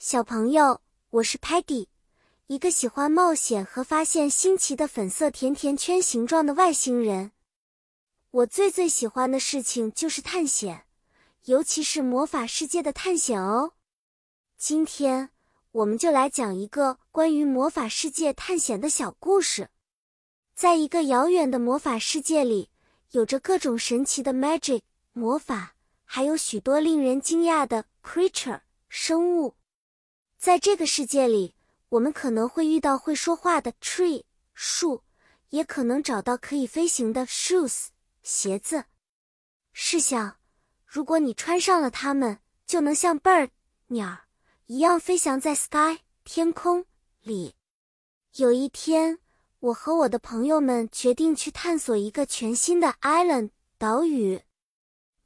小朋友，我是 Patty，一个喜欢冒险和发现新奇的粉色甜甜圈形状的外星人。我最最喜欢的事情就是探险，尤其是魔法世界的探险哦。今天我们就来讲一个关于魔法世界探险的小故事。在一个遥远的魔法世界里，有着各种神奇的 magic 魔法，还有许多令人惊讶的 creature 生物。在这个世界里，我们可能会遇到会说话的 tree 树，也可能找到可以飞行的 shoes 鞋子。试想，如果你穿上了它们，就能像 bird 鸟一样飞翔在 sky 天空里。有一天，我和我的朋友们决定去探索一个全新的 island 岛屿。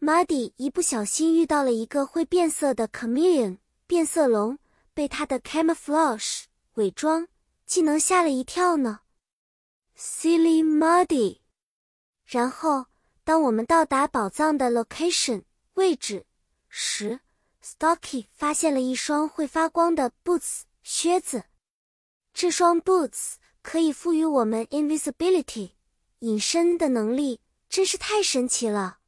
Muddy 一不小心遇到了一个会变色的 chameleon 变色龙。被他的 camouflage 伪装技能吓了一跳呢，silly muddy。然后，当我们到达宝藏的 location 位置时，Stocky 发现了一双会发光的 boots 靴子。这双 boots 可以赋予我们 invisibility 隐身的能力，真是太神奇了。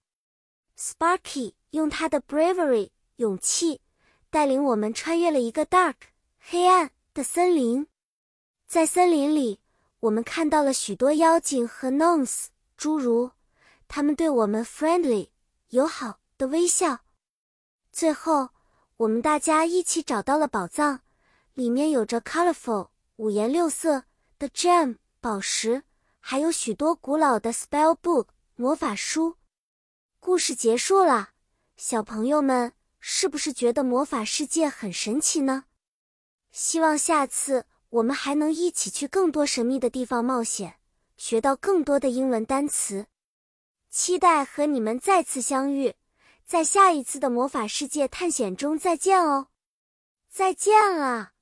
Sparky 用他的 bravery 勇气。带领我们穿越了一个 dark 黑暗的森林，在森林里，我们看到了许多妖精和 gnomes 侏儒，他们对我们 friendly 友好的微笑。最后，我们大家一起找到了宝藏，里面有着 colorful 五颜六色的 gem 宝石，还有许多古老的 spell book 魔法书。故事结束了，小朋友们。是不是觉得魔法世界很神奇呢？希望下次我们还能一起去更多神秘的地方冒险，学到更多的英文单词。期待和你们再次相遇，在下一次的魔法世界探险中再见哦！再见了。